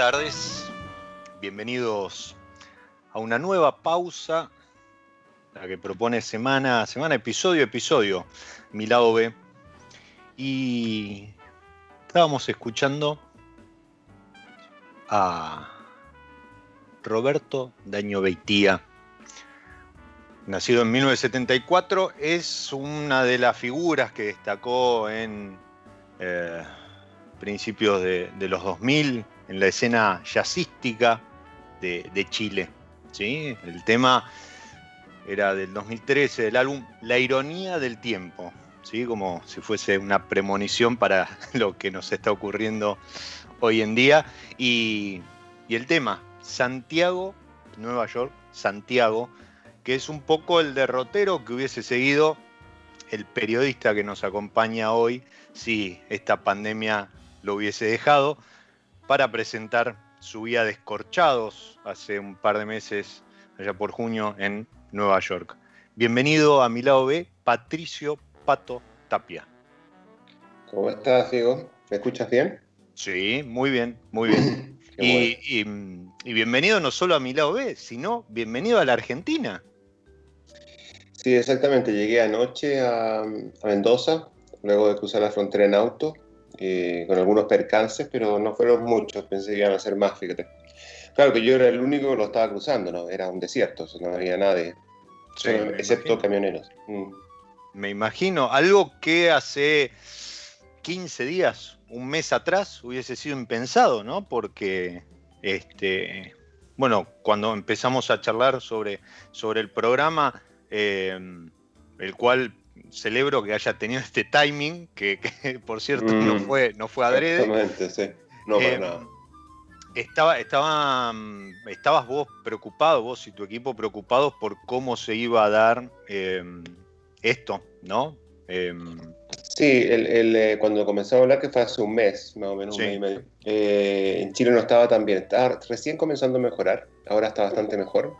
Tardes, bienvenidos a una nueva pausa, la que propone semana a semana, episodio a episodio, mi lado B. Y estábamos escuchando a Roberto Daño Beitía, nacido en 1974, es una de las figuras que destacó en eh, principios de, de los 2000 en la escena jazzística de, de Chile. ¿sí? El tema era del 2013, del álbum La ironía del tiempo, ¿sí? como si fuese una premonición para lo que nos está ocurriendo hoy en día. Y, y el tema, Santiago, Nueva York, Santiago, que es un poco el derrotero que hubiese seguido el periodista que nos acompaña hoy si esta pandemia lo hubiese dejado para presentar su guía Descorchados hace un par de meses, allá por junio, en Nueva York. Bienvenido a mi lado B, Patricio Pato Tapia. ¿Cómo estás, Diego? ¿Me escuchas bien? Sí, muy bien, muy bien. y, y, y, bienvenido no solo a mi lado B, sino bienvenido a la Argentina. Sí, exactamente. Llegué anoche a, a Mendoza, luego de cruzar la frontera en auto eh, con algunos percances, pero no fueron muchos, pensé que iban a ser más, fíjate. Claro que yo era el único que lo estaba cruzando, ¿no? Era un desierto, no había nadie, sí, excepto imagino. camioneros. Mm. Me imagino, algo que hace 15 días un mes atrás hubiese sido impensado, ¿no? Porque, este, bueno, cuando empezamos a charlar sobre, sobre el programa, eh, el cual celebro que haya tenido este timing, que, por cierto no mm. fue, no fue adrede. Exactamente, sí. No, para eh, nada. Estaba, estaba, estabas vos preocupado, vos y tu equipo preocupados por cómo se iba a dar eh, esto, ¿no? sí, el, cuando comenzamos a hablar, que fue hace un mes, más o menos un mes y medio, en Chile no estaba tan bien, estaba recién comenzando a mejorar, ahora está bastante mejor.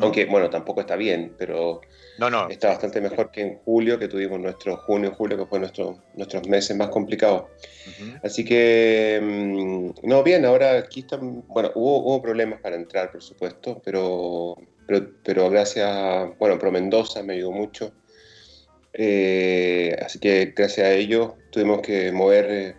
Aunque, bueno, tampoco está bien, pero no, no. está bastante mejor que en julio, que tuvimos nuestro junio y julio, que fue nuestro, nuestros meses más complicados. Así que, mm, no, bien, ahora aquí están, bueno, hubo, hubo problemas para entrar, por supuesto, pero, pero, pero gracias, bueno, Pro Mendoza me ayudó mucho. Eh, así que gracias a ello tuvimos que mover, eh,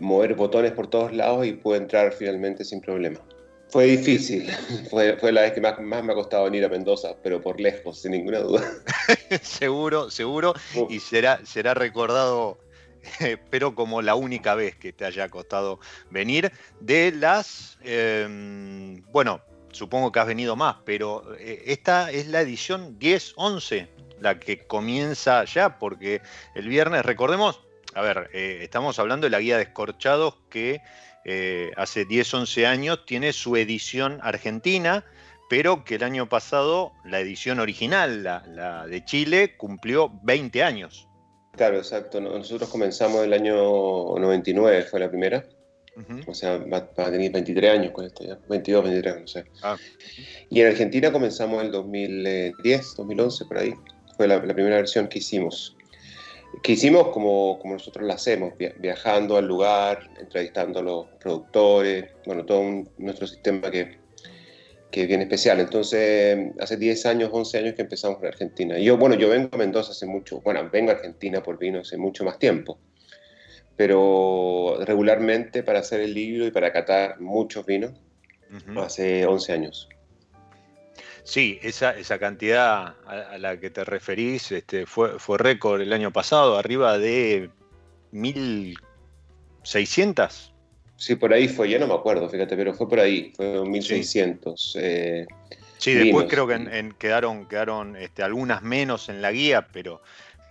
mover botones por todos lados y pude entrar finalmente sin problema. Fue difícil, fue, fue, la vez que más, más, me ha costado venir a Mendoza, pero por lejos, sin ninguna duda. seguro, seguro, y será, será recordado, pero como la única vez que te haya costado venir, de las, em, bueno, supongo que has venido más, pero eh, esta es la edición 10-11, la que comienza ya, porque el viernes, recordemos, a ver, eh, estamos hablando de la guía de escorchados que eh, hace 10, 11 años, tiene su edición argentina, pero que el año pasado la edición original, la, de Chile, cumplió 20 años. Claro, exacto. Nosotros comenzamos el año 99, fue la primera. O sea, va, a tener 23 años con esto ya, 22, 23, no sé. Ah. Y en Argentina comenzamos el 2010, 2011, por ahí. Fue la primera versión que hicimos que hicimos como, como nosotros lo hacemos, viajando al lugar, entrevistando a los productores, bueno, todo nuestro sistema que, que es bien especial. Entonces, hace 10 años, 11 años que empezamos en Argentina. Y yo, bueno, yo vengo a Mendoza hace mucho, bueno, vengo a Argentina por vino hace mucho más tiempo, pero regularmente para hacer el libro y para catar muchos vinos, hace 11 años. Sí, esa, esa cantidad a, la que te referís este, fue, fue récord el año pasado, arriba de 1.600. Sí, por ahí fue, ya no me acuerdo, fíjate, pero fue por ahí, fue 1.600. Sí. Eh, sí, después creo que en, quedaron, quedaron este, algunas menos en la guía, pero,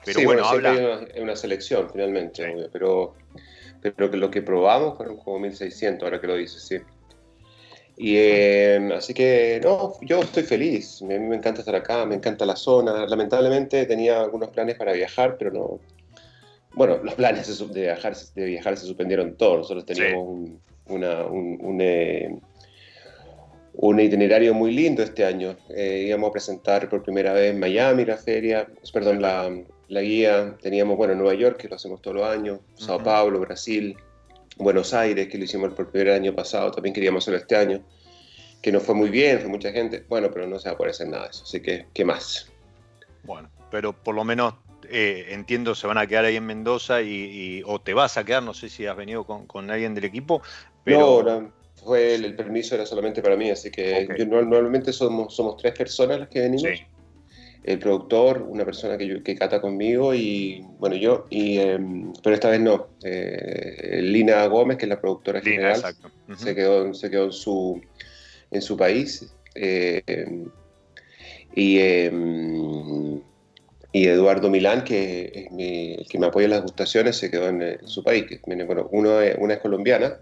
pero bueno, habla... Hay una, selección finalmente, pero, pero lo que probamos fueron como 1.600, ahora que lo dices, sí. Y em, así que, no, yo estoy feliz. A mí me encanta estar acá, me encanta la zona. Lamentablemente tenía algunos planes para viajar, pero no. Bueno, los planes de viajar, de viajar se suspendieron todos. Nosotros teníamos un, una, un, eh, un, itinerario muy lindo este año. Eh, íbamos a presentar por primera vez en Miami la feria, perdón, la, la, guía. Teníamos, bueno, Nueva York, que lo hacemos todos los años, Sao Paulo, Brasil. Buenos Aires, que lo hicimos por primer año pasado, también queríamos hacerlo este año, que no fue muy bien, fue mucha gente, bueno, pero no se va a poder hacer nada de eso, así que, ¿qué más? Bueno, pero por lo menos eh, entiendo se van a quedar ahí en Mendoza y, o te vas a quedar, no sé si has venido con, alguien del equipo. Pero... No, fue el, permiso era solamente para mí, así que normalmente somos, somos tres personas las que venimos. Sí el productor, una persona que, que cata conmigo y bueno, yo, y, em, pero esta vez no. Eh, Lina Gómez, que es la productora general, se, quedó, se quedó en su, en su país. Eh, y, em, y Eduardo Milán, que es el que me apoya en las gustaciones, se quedó en, su país. Bueno, uno es, una es colombiana,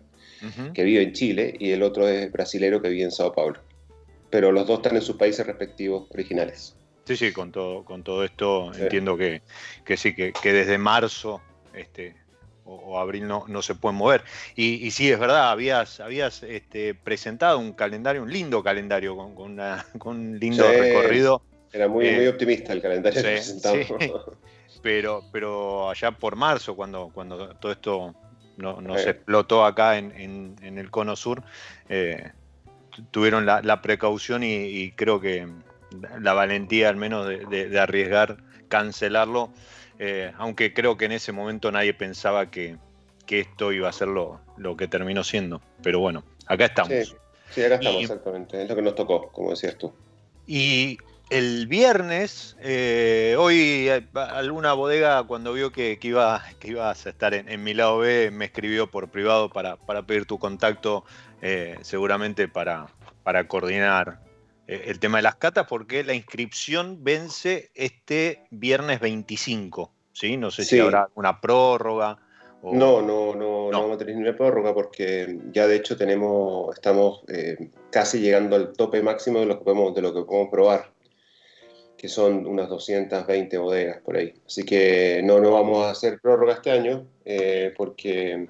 que vive en Chile, y el otro es brasilero, que vive en Sao Paulo. Pero los dos están en sus países respectivos originales. Sí, sí, con todo, con todo esto entiendo que, sí, que, desde marzo este, o, abril no, no, se pueden mover. Y, sí, es verdad, habías, habías este, presentado un calendario, un lindo calendario con, con, un lindo recorrido. Era muy, muy eh, optimista el calendario que presentamos. Pero, pero allá por marzo, cuando, cuando todo esto no, nos explotó acá en, el cono sur, eh, tuvieron la, precaución y creo que la valentía al menos de, arriesgar cancelarlo, eh, aunque creo que en ese momento nadie pensaba que, esto iba a ser lo, que terminó siendo. Pero bueno, acá estamos. Sí, acá estamos, exactamente. Es lo que nos tocó, como decías tú. Y el viernes, eh, hoy eh, alguna bodega cuando vio que, iba, que ibas a estar en, mi lado B me escribió por privado para, pedir tu contacto, eh, seguramente para, para coordinar el tema de las catas, porque la inscripción vence este viernes 25, ¿sí? No sé si habrá una prórroga. No, no, no, no, vamos a tener ninguna prórroga porque ya de hecho tenemos, estamos casi llegando al tope máximo de lo que podemos, de lo que podemos probar que son unas 220 bodegas por ahí. Así que no, no vamos a hacer prórroga este año eh, porque,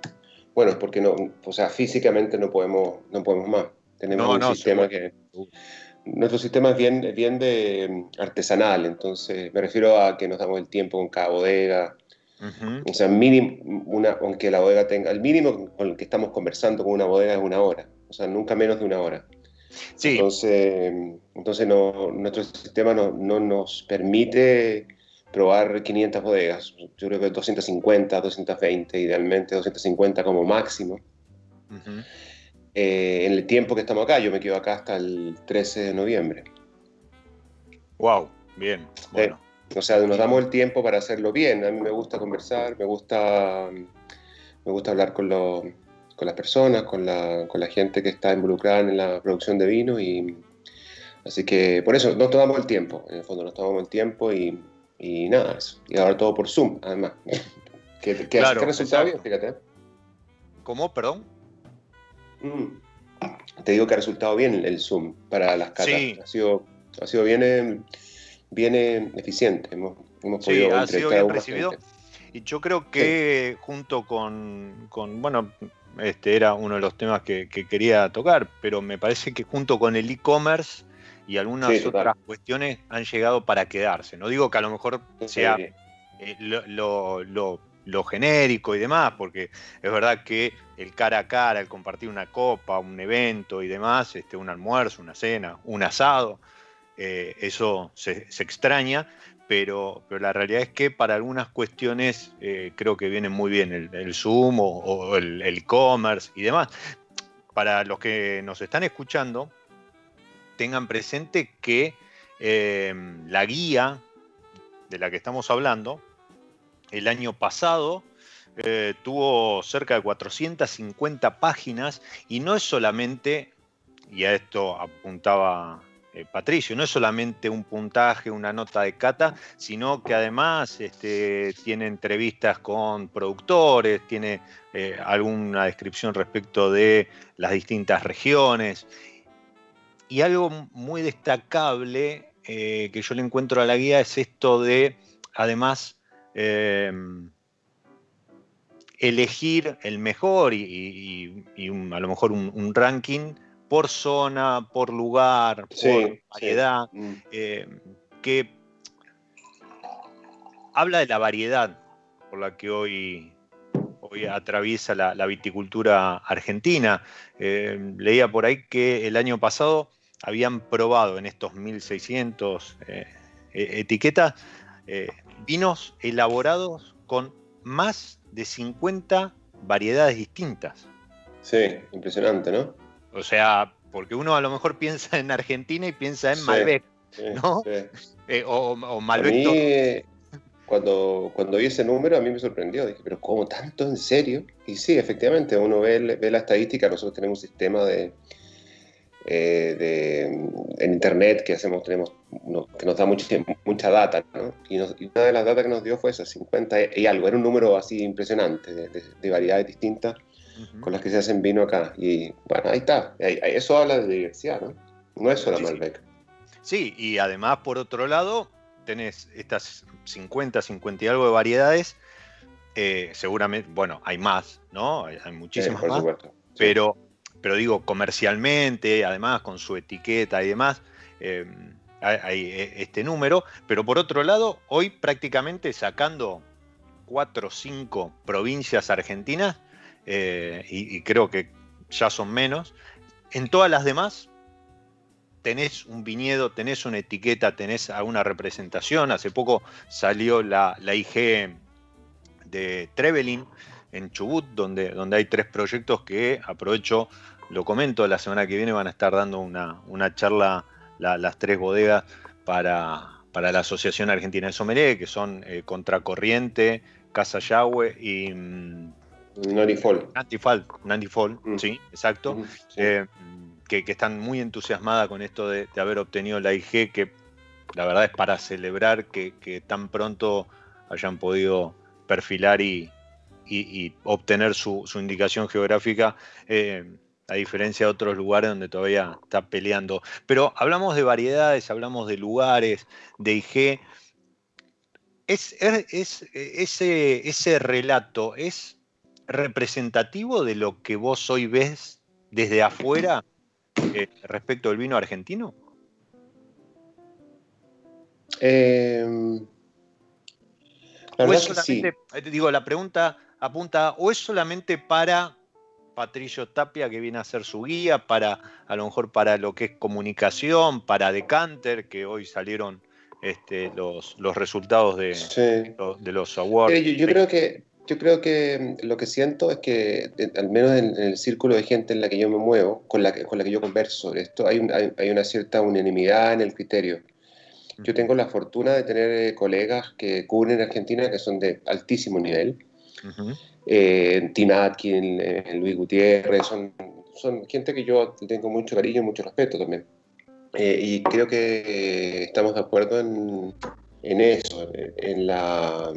bueno, porque no, o sea, físicamente no podemos, no podemos más. Tenemos un sistema que... Nuestro sistema es bien, bien de mm, artesanal, entonces me refiero a que nos damos el tiempo con cada bodega. O sea, mínimo, una, aunque la bodega tenga, el mínimo con el que estamos conversando con una bodega es una hora, o sea, nunca menos de una hora. Entonces, entonces no, nuestro sistema no, no, nos permite probar 500 bodegas. Yo creo que 250, 220, idealmente 250 como máximo. Eh, en el tiempo que estamos acá, yo me quedo acá hasta el 13 de noviembre. Wow, bien. Bueno. o sea, nos damos el tiempo para hacerlo bien. A mí me gusta conversar, me gusta, me gusta hablar con los con las personas, con la, con la gente que está involucrada en la producción de vino y así que por eso nos tomamos el tiempo, en el fondo nos tomamos el tiempo y, y nada, eso. Y ahora todo por Zoom, además. claro, resultado bien, fíjate. ¿Cómo? Perdón. Mm. Te digo que ha resultado bien el Zoom para las catas. Ha sido, ha sido bien, bien eficiente. Hemos, hemos sí, ha sido bien recibido. Y yo creo que junto con, con, bueno, este era uno de los temas que, quería tocar, pero me parece que junto con el e-commerce y algunas otras cuestiones han llegado para quedarse. No digo que a lo mejor sea eh, lo, genérico y demás, porque es verdad que el cara a cara, el compartir una copa, un evento y demás, este, un almuerzo, una cena, un asado, eh, eso se, extraña, pero, pero la realidad es que para algunas cuestiones eh, creo que viene muy bien el, Zoom o, el e-commerce y demás. Para los que nos están escuchando, tengan presente que em, la guía de la que estamos hablando, el año pasado, eh, tuvo cerca de 450 páginas y no es solamente, y a esto apuntaba eh, Patricio. No es solamente un puntaje, una nota de cata, sino que además este, tiene entrevistas con productores, tiene eh, alguna descripción respecto de las distintas regiones. Y algo muy destacable que yo le encuentro a la guía es esto de, además, em, elegir el mejor y, a lo mejor un ranking por zona, por lugar, por variedad, mm. eh, que habla de la variedad por la que hoy, hoy atraviesa la, viticultura argentina. Eh, leía por ahí que el año pasado habían probado en estos 1600 eh, e, etiquetas vinos elaborados con más de 50 variedades distintas. Sí, impresionante, ¿no? O sea, porque uno a lo mejor piensa en Argentina y piensa en Malbec, ¿no? Eh, o, Malbec. cuando, cuando vi ese número a mí me sorprendió. Dije, pero ¿cómo tanto? ¿En serio? Y sí, efectivamente, uno ve, ve la estadística. Nosotros tenemos un sistema de, eh, en internet que hacemos, tenemos, que nos da mucha, mucha data, ¿no? y, una de las datas que nos dio fue esa, 50 y algo, era un número así impresionante de variedades distintas con las que se hacen vino acá. Y bueno, ahí está. Eso habla de diversidad, ¿no? No es solo Malbec. Sí, y además, por otro lado, tenés estas 50, 50 y algo de variedades. Eh, seguramente, bueno, hay más, ¿no? Hay, muchísimas más. Pero, pero digo, comercialmente, además, con su etiqueta y demás. Eh, hay e, este número, pero por otro lado, hoy prácticamente sacando cuatro o cinco provincias argentinas, eh, y, creo que ya son menos. En todas las demás tenés un viñedo, tenés una etiqueta, tenés alguna representación. Hace poco salió la, IG de Trevelin en Chubut, donde, donde hay tres proyectos que aprovecho, lo comento, la semana que viene van a estar dando una, charla las tres bodegas para, para la Asociación Argentina de Sommelier, que son eh, Contracorriente, Casa Yahweh y... Mm, Nantifol. Nantifol, mm. sí, exacto. Eh, que, están muy entusiasmadas con esto de, haber obtenido la IG, que la verdad es para celebrar que, tan pronto hayan podido perfilar y, obtener su, indicación geográfica. Eh, a diferencia de otros lugares donde todavía está peleando. Pero hablamos de variedades, hablamos de lugares, de IG. Es, ese, ese relato es representativo de lo que vos hoy ves desde afuera eh, respecto del vino argentino? Em, o es solamente, digo, la pregunta apunta, ¿o es solamente para Patricio Tapia que viene a ser su guía, para a lo mejor para lo que es comunicación, para Decanter, que hoy salieron este, los, los resultados de, los, de los awards? yo, creo que yo creo que lo que siento es que, al menos en, el círculo de gente en la que yo me muevo, con la que, con la que yo converso sobre esto, hay, hay, una cierta unanimidad en el criterio. Yo tengo la fortuna de tener eh, colegas que cubren Argentina que son de altísimo nivel. Eh, Tim Atkin, eh, Luis Gutiérrez, son, gente que yo tengo mucho cariño y mucho respeto también. y creo que estamos de acuerdo en, eso, en la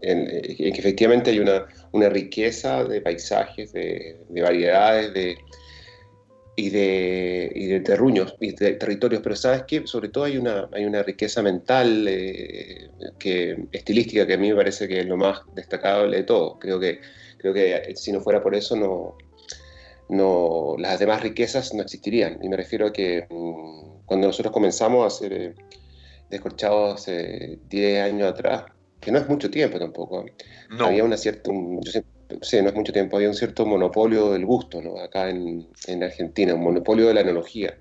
que efectivamente hay una, riqueza de paisajes, de, variedades de, y, de, y de terruños y de territorios, pero sabes que sobre todo hay una, hay una riqueza mental, eh, que, estilística, que a mí me parece que es lo más destacable de todo. Creo que, creo que si no fuera por eso, no, no, las demás riquezas no existirían. Y me refiero a que mm, cuando nosotros comenzamos a hacer eh, descorchados hace 10 años atrás, que no es mucho tiempo tampoco. Había una cierta, sí, no es mucho tiempo, había un cierto monopolio del gusto, ¿no? Acá en, en Argentina, un monopolio de la analogía,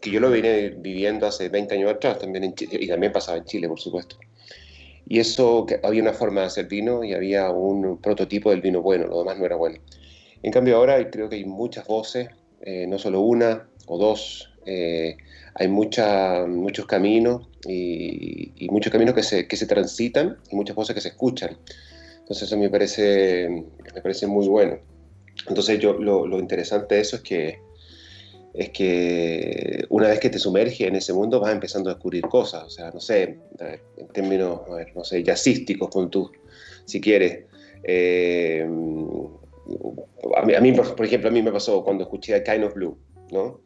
que yo lo vine viviendo hace 20 años atrás, también en Chile, y también pasaba en Chile, por supuesto. Y eso, que había una forma de hacer vino y había un prototipo del vino bueno, lo demás no era bueno. En cambio ahora creo que hay muchas voces, eh, no solo una o dos, eh, hay mucha, muchos caminos y, muchos caminos que se, que se, transitan y muchas cosas que se escuchan. Entonces eso me parece, me parece muy bueno. Entonces yo, lo, interesante de eso es que, es que una vez que te sumerges en ese mundo vas empezando a descubrir cosas, o sea, no sé, en términos, no sé, jazzísticos con tú, si quieres. Eh, a, a, mí, por, ejemplo, a mí me pasó cuando escuché a Kind of Blue, ¿no?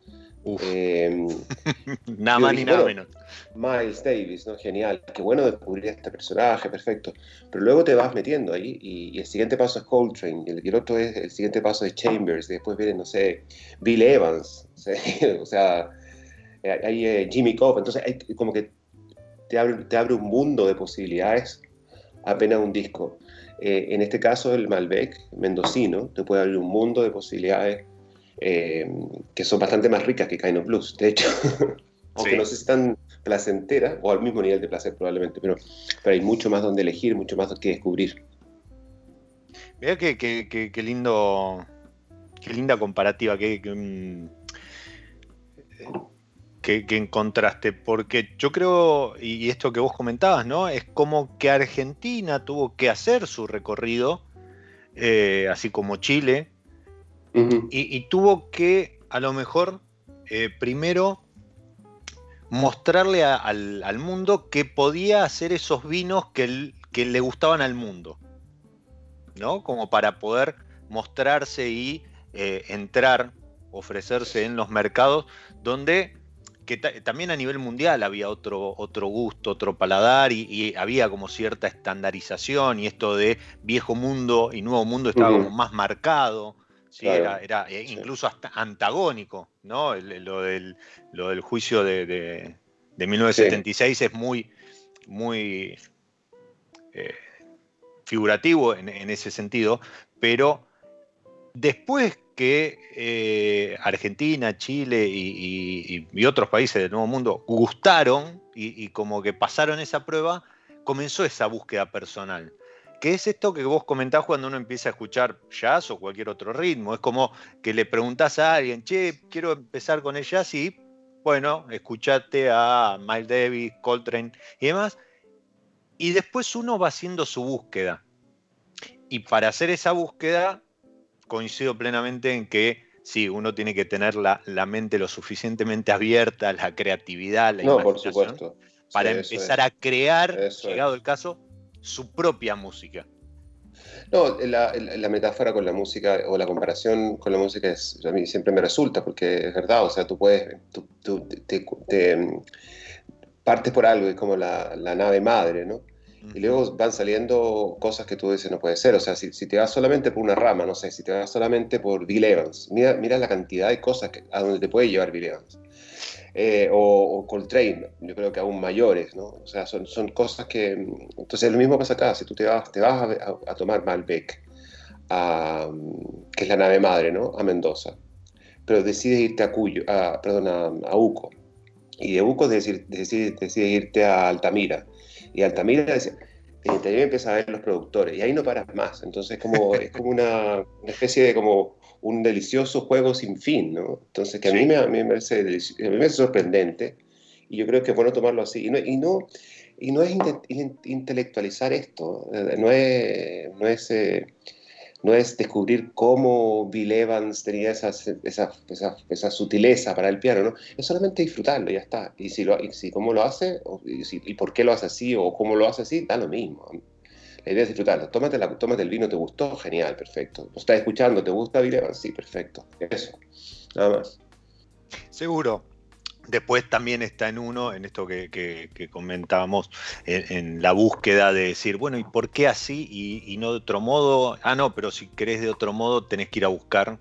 Eh, nada más ni nada menos. Miles Davis, ¿no? Genial. Qué bueno descubrir este personaje, perfecto. Pero luego te vas metiendo ahí y, el siguiente paso es Coltrane y el, otro es el siguiente paso es Chambers. Y después viene, no sé, Bill Evans. o sea, hay eh, Jimmy Cobb. Entonces, hay, como que te abre, te abre un mundo de posibilidades apenas un disco. Eh, en este caso, el Malbec mendocino te puede abrir un mundo de posibilidades eh, que son bastante más ricas que Kind of Blues, de hecho. Aunque no sé si tan placentera, o al mismo nivel de placer probablemente, pero, pero hay mucho más donde elegir, mucho más que descubrir. Mira qué, lindo, qué linda comparativa, qué, que, encontraste, porque yo creo, y esto que vos comentabas, ¿no? Es como que Argentina tuvo que hacer su recorrido, eh, así como Chile, y, tuvo que, a lo mejor, eh, primero mostrarle al, mundo que podía hacer esos vinos que, que, le gustaban al mundo, ¿no? Como para poder mostrarse y eh, entrar, ofrecerse en los mercados donde que también a nivel mundial había otro, otro gusto, otro paladar y, había como cierta estandarización y esto de viejo mundo y nuevo mundo estaba como más marcado. Sí, era, eh, incluso hasta antagónico, ¿no? lo, del, lo, del, juicio de, de, 1976 es muy, muy eh, figurativo en, ese sentido, pero después que eh, Argentina, Chile y, otros países del Nuevo Mundo gustaron y como que pasaron esa prueba, comenzó esa búsqueda personal. ¿Qué es esto que vos comentás cuando uno empieza a escuchar jazz o cualquier otro ritmo? Es como que le preguntás a alguien, che, quiero empezar con el jazz y bueno, escuchate a Miles Davis, Coltrane y demás, y después uno va haciendo su búsqueda. Y para hacer esa búsqueda, coincido plenamente en que sí, uno tiene que tener la, mente lo suficientemente abierta, la creatividad, la no, por supuesto. para empezar a crear, llegado el caso, su propia música. No, la, metáfora con la música o la comparación con la música es, a mí siempre me resulta, porque es verdad, o sea, tú puedes, tú, te, partes por algo, es como la, nave madre, ¿no? Y luego van saliendo cosas que tú dices no puede ser. O sea, si, te vas solamente por una rama, no sé, si te vas solamente por Bill Evans, mira, mira la cantidad de cosas que, a donde te puede llevar Bill Evans. Eh, o, Coltrane, yo creo que aún mayores, ¿no? O sea, son, son cosas que... Entonces lo mismo pasa acá, si tú te vas, te vas a, tomar Malbec, a, que es la nave madre, ¿no? A Mendoza, pero decides irte a Cuyo, a, perdón, a, Uco, y de Uco decides, decides irte a Altamira, y Altamira decía, también empieza a ver los productores y ahí no paras más. Entonces como, es como una, especie de como un delicioso juego sin fin, ¿no? Entonces que a, mí me, a, mí me parece a mí me sorprendente y yo creo que es bueno tomarlo así. Y no, y no, y no es intelectualizar esto, eh, no es, no es eh, no es descubrir cómo Bill Evans tenía esa, esa, esa, sutileza para el piano, ¿no? Es solamente disfrutarlo, ya está. Y si, lo, y si cómo lo hace, y, por qué lo hace así, o cómo lo hace así, da lo mismo. La idea es disfrutarlo. Tómate, la, tómate el vino, ¿te gustó? Genial, perfecto. ¿Lo estás escuchando? ¿Te gusta Bill Evans? Sí, perfecto. Eso, nada más. Seguro. Después también está en uno, en esto que, comentábamos, en, la búsqueda de decir, bueno, ¿y por qué así y, no de otro modo? Ah, no, pero si querés de otro modo tenés que ir a buscar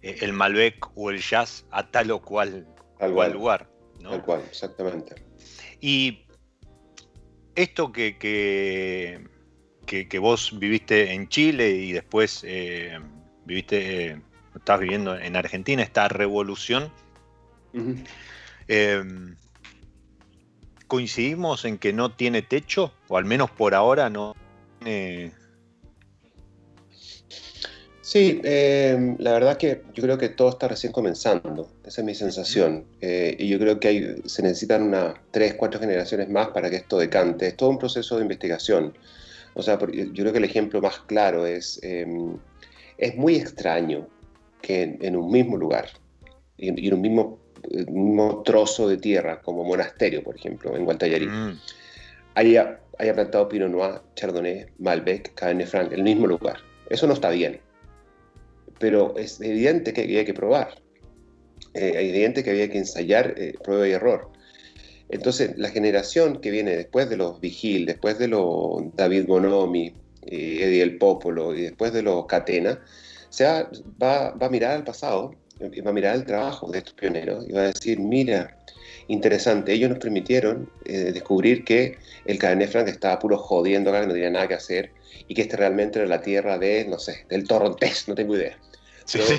eh, el Malbec o el jazz a tal o cual, lugar. Tal cual, exactamente. Y esto que, que, vos viviste en Chile y después eh, viviste, eh, estás viviendo en Argentina, esta revolución. Em, ¿Coincidimos en que no tiene techo? O al menos por ahora no tiene... Sí, em, la verdad que yo creo que todo está recién comenzando, esa es mi sensación. Eh, y yo creo que hay, se necesitan unas tres, cuatro generaciones más para que esto decante. Es todo un proceso de investigación. O sea, yo creo que el ejemplo más claro es, em, es muy extraño que en, un mismo lugar y en un mismo un trozo de tierra, como monasterio, por ejemplo, en Guantallarí, mm. haya, plantado Pinot Noir, Chardonnay, Malbec, Cabernet Franc, en el mismo lugar. Eso no está bien. Pero es evidente que había que probar. Eh, es evidente que había que ensayar eh, prueba y error. Entonces, la generación que viene después de los Vigil, después de los David Bonomi, eh, Eddie El Popolo y después de los Catena, se va, va, a mirar al pasado va a mirar el trabajo de estos pioneros y va a decir, mira, interesante, ellos nos permitieron eh, descubrir que el Cabernet Franc estaba puro jodiendo acá, que no tenía nada que hacer, y que este realmente era la tierra de, no sé, del Torrontés, no tengo idea.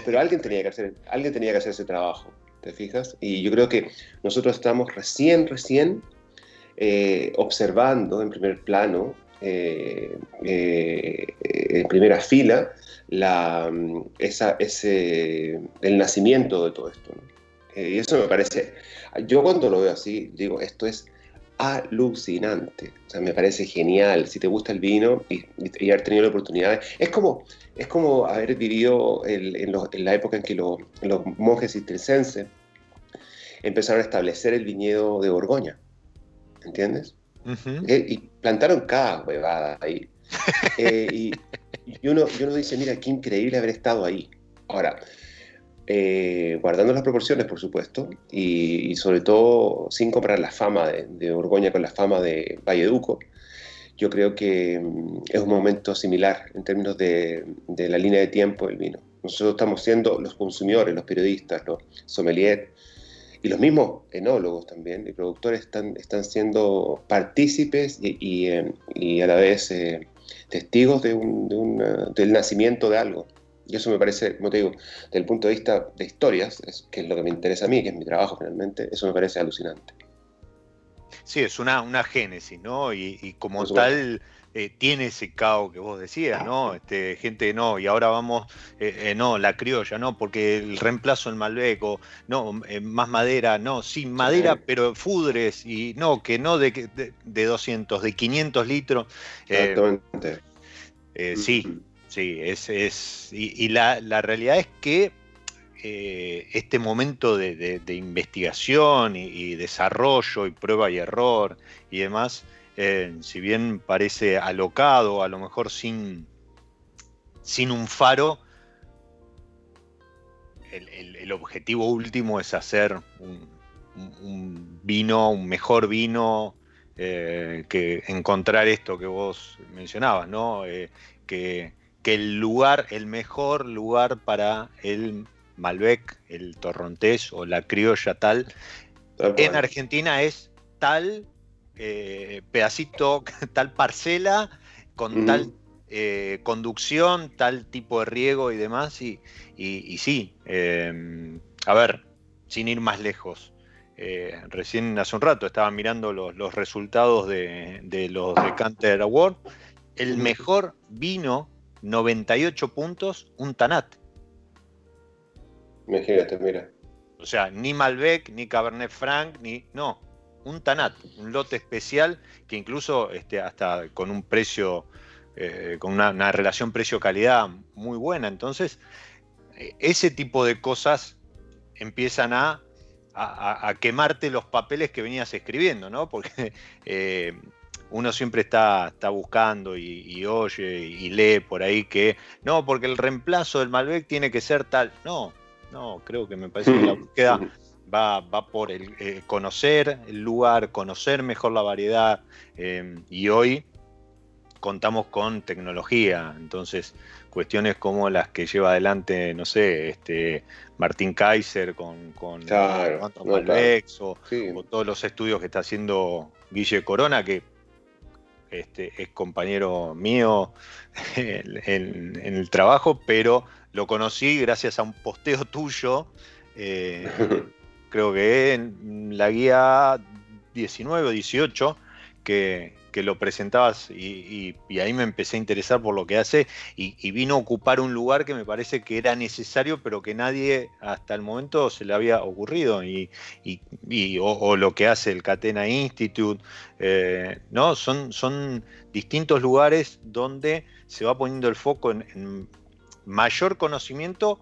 Pero, alguien, tenía que hacer, alguien tenía que hacer ese trabajo, ¿te fijas? Y yo creo que nosotros estamos recién, recién eh, observando en primer plano, eh, en primera fila, la, esa, ese, el nacimiento de todo esto. Eh, y eso me parece, yo cuando lo veo así, digo, esto es alucinante, o sea, me parece genial, si te gusta el vino y, haber tenido la oportunidad, es como, es como haber vivido en, la época en que los monjes cistercenses empezaron a establecer el viñedo de Borgoña, ¿entiendes? Eh, y plantaron cada huevada ahí. Eh, y, y uno, dice, mira, qué increíble haber estado ahí. Ahora, eh, guardando las proporciones, por supuesto, y, sobre todo sin comprar la fama de, de, Borgoña con la fama de Valleduco, yo creo que mm, es un momento similar en términos de, la línea de tiempo del vino. Nosotros estamos siendo los consumidores, los periodistas, los sommeliers, y los mismos enólogos también, y productores están, están siendo partícipes y, y, a la vez eh, testigos de un, eh, del nacimiento de algo. Y eso me parece, como te digo, desde el punto de vista de historias, es, que es lo que me interesa a mí, que es mi trabajo finalmente, eso me parece alucinante. Sí, es una, una génesis, ¿no? Y, como tal, eh, tiene ese caos que vos decías, ¿no? Este, gente, no, y ahora vamos, eh, eh, no, la criolla, no, porque el reemplazo en Malbec, o no, más madera, no, sin madera, pero fudres, y no, que no de, de, 200, de 500 litros. Exactamente. sí, sí, es, es y, la, la, realidad es que este momento de, investigación y desarrollo y prueba y error y demás, eh, si bien parece alocado, a lo mejor sin, sin un faro, el, objetivo último es hacer un, vino, un mejor vino, eh, que encontrar esto que vos mencionabas, ¿no? Eh, que, el lugar, el mejor lugar para el Malbec, el torrontés o la criolla tal, en Argentina es tal eh, pedacito, tal parcela, con tal eh, conducción, tal tipo de riego y demás. Y, y, sí, em, a ver, sin ir más lejos. Eh, recién hace un rato estaba mirando los, resultados de, los Decanter Award. El mejor vino, 98 puntos, un Tanat. Imagínate, mira. O sea, ni Malbec, ni Cabernet Franc, ni. No, un Tanat, un lote especial que incluso este, hasta con un precio, eh, con una, relación precio-calidad muy buena. Entonces, eh, ese tipo de cosas empiezan a, a, quemarte los papeles que venías escribiendo, ¿no? Porque eh, uno siempre está, está buscando y, oye y lee por ahí que no, porque el reemplazo del Malbec tiene que ser tal. No, no, creo que me parece que la búsqueda va, por el eh, conocer el lugar, conocer mejor la variedad em, y hoy contamos con tecnología, entonces cuestiones como las que lleva adelante, no sé, este Martín Kaiser con, con, o, todos los estudios que está haciendo Guille Corona, que este, es compañero mío en, el trabajo, pero lo conocí gracias a un posteo tuyo eh, creo que en la guía 19 o 18, que, lo presentabas y, ahí me empecé a interesar por lo que hace y, vino a ocupar un lugar que me parece que era necesario, pero que nadie hasta el momento se le había ocurrido. Y, o, lo que hace el Catena Institute, eh, ¿no? Son, son distintos lugares donde se va poniendo el foco en mayor conocimiento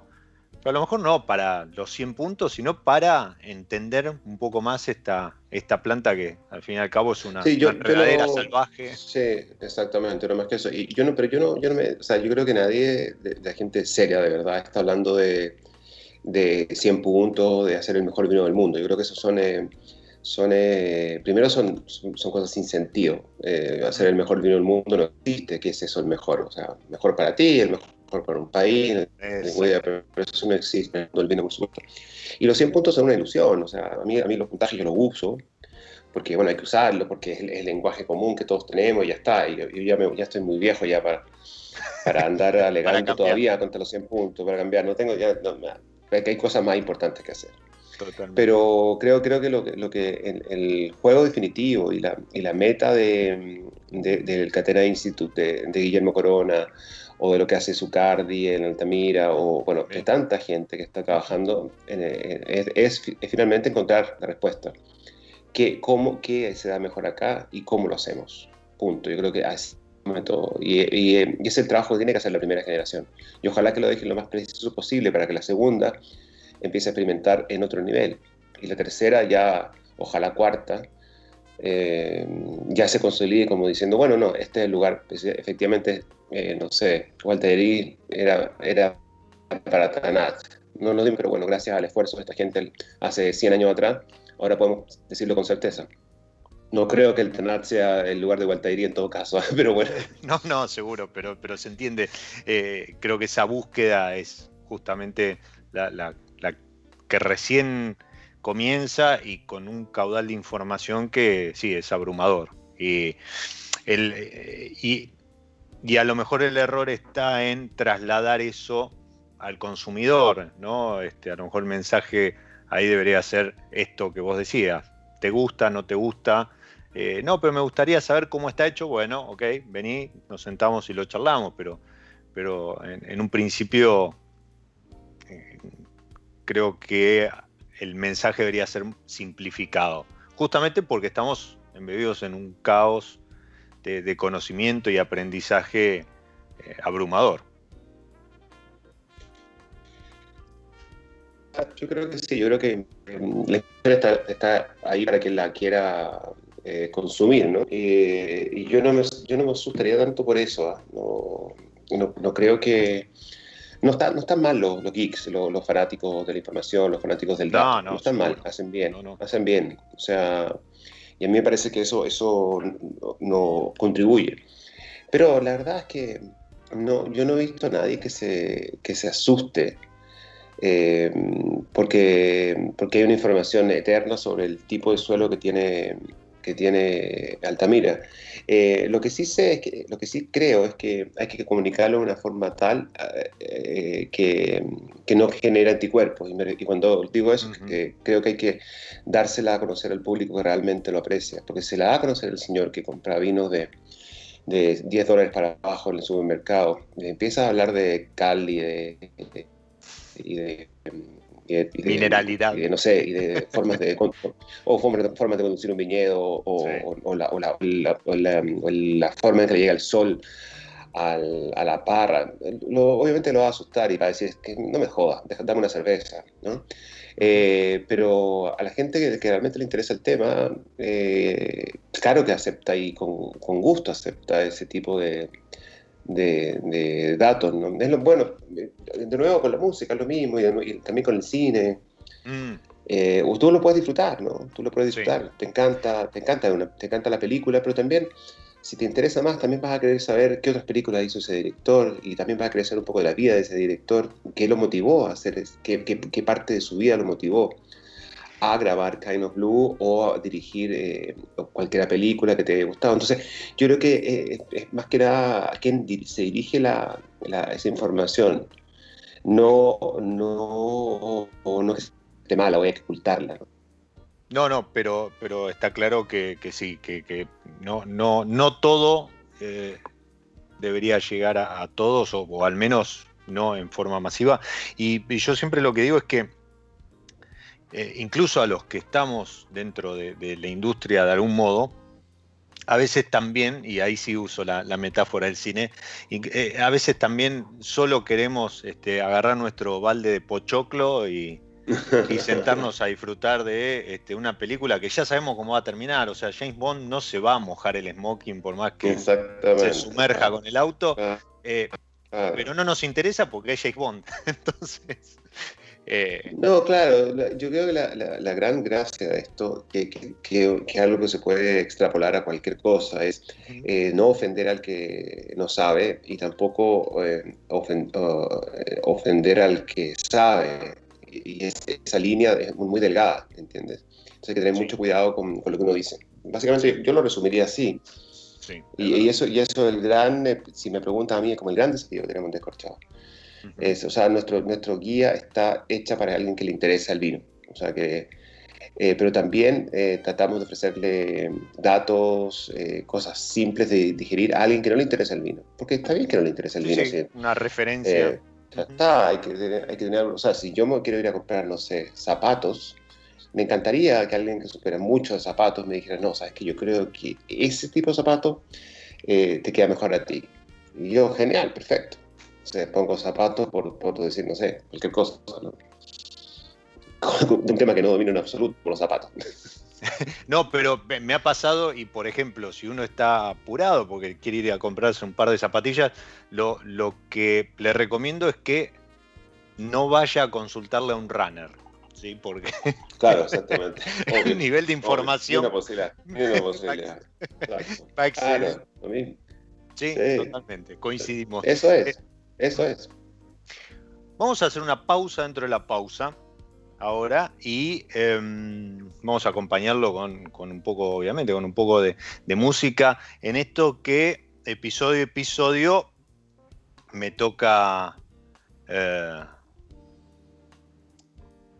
a lo mejor no para los 100 puntos, sino para entender un poco más esta, esta planta que al fin y al cabo es una, verdadera salvaje. Sí, exactamente, no más que eso. Y yo no, pero yo no, yo no me, o sea, yo creo que nadie de, la gente seria de verdad está hablando de, de 100 puntos, de hacer el mejor vino del mundo. Yo creo que eso son, eh, son eh, primero son, son, cosas sin sentido. Eh, hacer el mejor vino del mundo no existe, que es eso el mejor, o sea, mejor para ti, el mejor para un país, pero eso no existe, no el vino, por supuesto. Y los 100 puntos son una ilusión, o sea, a mí, a mí los puntajes yo los uso, porque bueno, hay que usarlo, porque es el, lenguaje común que todos tenemos y ya está, y yo ya, me, ya estoy muy viejo ya para, para andar alegando todavía contra los 100 puntos, para cambiar, no tengo ya, no, hay cosas más importantes que hacer. Pero creo, creo que lo lo que el, juego definitivo y la, y la meta de, del Catena Institute de, Guillermo Corona o de lo que hace Zucardi en Altamira, o bueno, de tanta gente que está trabajando, es, finalmente encontrar la respuesta. ¿Qué, cómo, ¿Qué se da mejor acá y cómo lo hacemos? Punto. Yo creo que así y, y, y, es el trabajo que tiene que hacer la primera generación. Y ojalá que lo dejen lo más preciso posible para que la segunda empiece a experimentar en otro nivel. Y la tercera ya, ojalá cuarta, eh, ya se consolide como diciendo, bueno, no, este es el lugar, pues, efectivamente, eh, no sé, Walter era, era para Tanat. No lo digo, pero bueno, gracias al esfuerzo de esta gente hace 100 años atrás, ahora podemos decirlo con certeza. No creo que el Tanat sea el lugar de Gualtairi en todo caso, pero bueno. No, no, seguro, pero, pero se entiende. Eh, creo que esa búsqueda es justamente la, la que recién comienza y con un caudal de información que sí, es abrumador. Y, el, eh, y, a lo mejor el error está en trasladar eso al consumidor, ¿no? Este, a lo mejor el mensaje ahí debería ser esto que vos decías. ¿Te gusta, no te gusta? eh, no, pero me gustaría saber cómo está hecho, bueno, ok, vení, nos sentamos y lo charlamos, pero, pero en, un principio eh, creo que el mensaje debería ser simplificado, justamente porque estamos embebidos en un caos de, conocimiento y aprendizaje eh, abrumador. Yo creo que sí, yo creo que mm, la historia está, ahí para quien la quiera eh, consumir, ¿no? y yo no, me, yo no me asustaría tanto por eso, ¿ah? no, no, creo que... No, está, no están mal los, geeks, los, fanáticos de la información, los fanáticos del dato, no, están mal, hacen bien, hacen bien, o sea, y a mí me parece que eso, eso no, contribuye. Pero la verdad es que no, yo no he visto a nadie que se, que se asuste eh, porque, porque hay una información eterna sobre el tipo de suelo que tiene, que tiene Altamira. Eh, lo que sí sé es que, lo que sí creo es que hay que comunicarlo de una forma tal eh, que, que, no genere anticuerpos. Y, cuando digo eso, creo que hay que dársela a conocer al público que realmente lo aprecia, porque se la da a conocer el señor que compra vinos de de 10 dólares para abajo en el supermercado, empieza a hablar de cal y de y de, mineralidad. no sé, y de formas de, o formas de, conducir un viñedo, o, la, forma en que le llega el sol a la parra. obviamente lo va a asustar y va a decir, que no me jodas, dame una cerveza, ¿no? Eh, pero a la gente que, realmente le interesa el tema, eh, claro que acepta y con, con gusto acepta ese tipo de, de, datos. ¿no? Es lo, bueno, de nuevo con la música es lo mismo y, también con el cine. Mm. Eh, tú lo puedes disfrutar, ¿no? Tú lo puedes disfrutar. Te encanta, te encanta, una, te encanta la película, pero también si te interesa más, también vas a querer saber qué otras películas hizo ese director y también vas a querer saber un poco de la vida de ese director, qué lo motivó a hacer, qué, qué, qué parte de su vida lo motivó a grabar Kind of Blue o a dirigir eh, cualquier película que te haya gustado. Entonces, yo creo que eh, es más que nada a quién se dirige la, esa información. No, no, no es de mala, voy a ocultarla. ¿no? No, pero, pero está claro que, sí, que, no, no, no todo eh, debería llegar a, todos, o, al menos no en forma masiva. y, yo siempre lo que digo es que eh, incluso a los que estamos dentro de, la industria de algún modo, a veces también, y ahí sí uso la, metáfora del cine, eh, a veces también solo queremos este, agarrar nuestro balde de pochoclo y, sentarnos a disfrutar de este, una película que ya sabemos cómo va a terminar. O sea, James Bond no se va a mojar el smoking por más que se sumerja con el auto. Ah, eh, pero no nos interesa porque es James Bond. Entonces, eh, no, claro, yo creo que la, gran gracia de esto, que, que, algo que se puede extrapolar a cualquier cosa, es eh, no ofender al que no sabe y tampoco eh, ofender al que sabe. Y esa línea es muy, delgada, ¿entiendes? Entonces hay que tener mucho cuidado con, lo que uno dice. Básicamente yo lo resumiría así. y, eso, y eso el gran, si me preguntan a mí, es como el gran desafío que tenemos descorchado o sea, nuestro, nuestro guía está hecha para alguien que le interesa el vino. O sea que, eh, pero también eh, tratamos de ofrecerle datos, eh, cosas simples de digerir a alguien que no le interesa el vino. Porque está bien que no le interesa el vino. Sí, una referencia. está, hay que, hay que tener, o sea, si yo me quiero ir a comprar, no sé, zapatos, me encantaría que alguien que supera mucho de zapatos me dijera, no, sabes que yo creo que ese tipo de zapato te queda mejor a ti. Y yo, genial, perfecto se pongo zapatos por, por decir, no sé, cualquier cosa, ¿no? un tema que no domino en absoluto, por los zapatos. No, pero me ha pasado y por ejemplo, si uno está apurado porque quiere ir a comprarse un par de zapatillas, lo, lo que le recomiendo es que no vaya a consultarle a un runner. ¿sí? Porque claro, exactamente. el nivel de información. Una posibilidad. Una posibilidad. Claro. lo mismo. Sí, totalmente. Coincidimos. Eso es. Eso es. Vamos a hacer una pausa dentro de la pausa ahora y em, vamos a acompañarlo con, un poco, obviamente, con un poco de, música en esto que episodio a episodio me toca eh,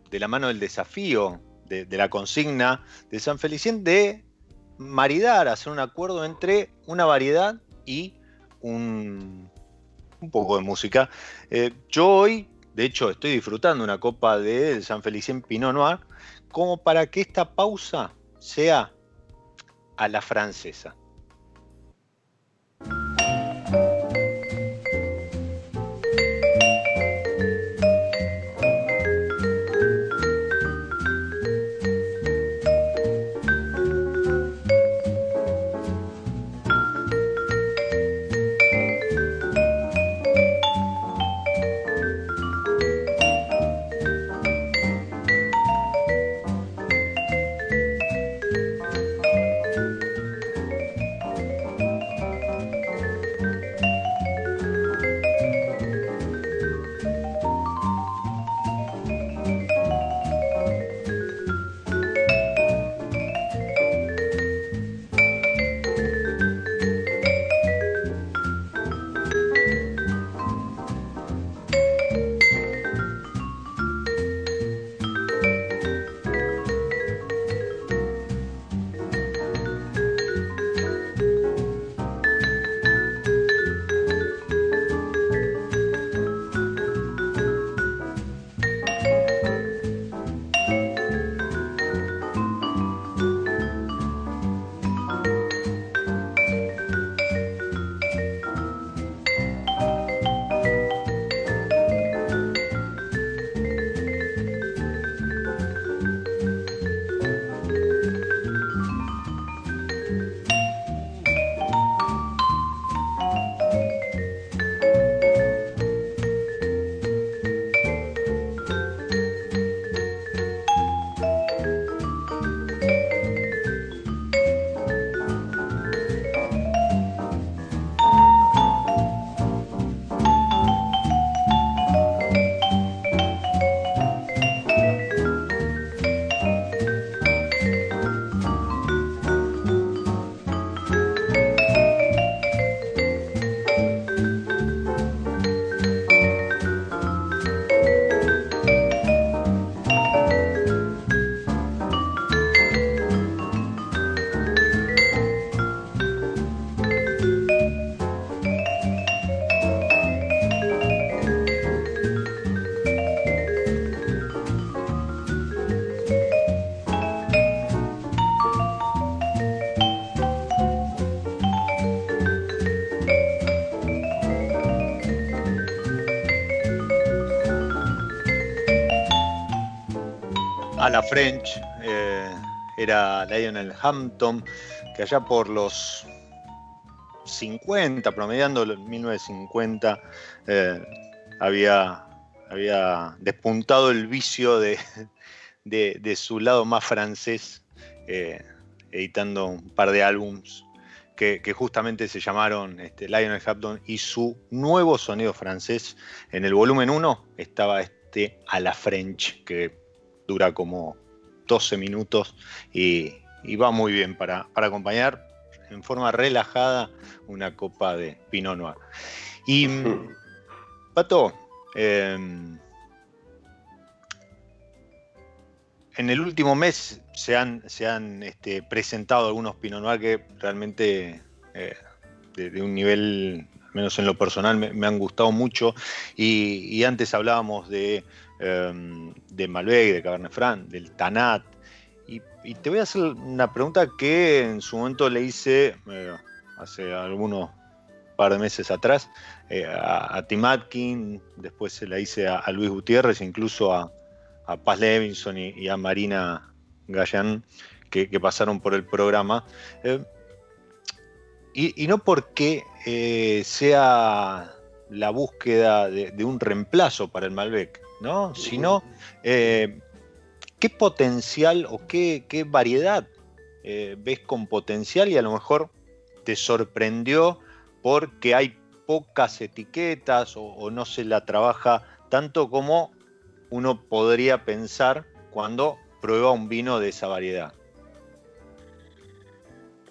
de la mano del desafío, de, de, la consigna de San Felicien de maridar, hacer un acuerdo entre una variedad y un, poco de música. Eh, yo hoy, de hecho, estoy disfrutando una copa de San Felicien Pinot Noir, como para que esta pausa sea a la francesa. La French, eh, era Lionel Hampton, que allá por los 50, promediando en 1950, eh, había, había despuntado el vicio de, su lado más francés, eh, editando un par de álbums que, justamente se llamaron este, Lionel Hampton y su nuevo sonido francés. En el volumen 1 estaba este a la French, que dura como 12 minutos y, va muy bien para, acompañar en forma relajada una copa de Pinot Noir. Y, Pato, em, en el último mes se han, se han este, presentado algunos Pinot Noir que realmente eh, de, un nivel, al menos en lo personal, me, han gustado mucho. y antes hablábamos de Em, de Malbec, de Cabernet Franc, del Tanat. Y, te voy a hacer una pregunta que en su momento le hice eh, hace algunos par de meses atrás eh, a, Tim Atkin, después se la hice a, Luis Gutiérrez, incluso a, Paz Levinson y, a Marina Gallán, que, pasaron por el programa. Eh, y, no porque sea la búsqueda de, un reemplazo para el Malbec, ¿no? Sino eh, qué potencial o qué, variedad eh, ves con potencial y a lo mejor te sorprendió porque hay pocas etiquetas o, no se la trabaja tanto como uno podría pensar cuando prueba un vino de esa variedad.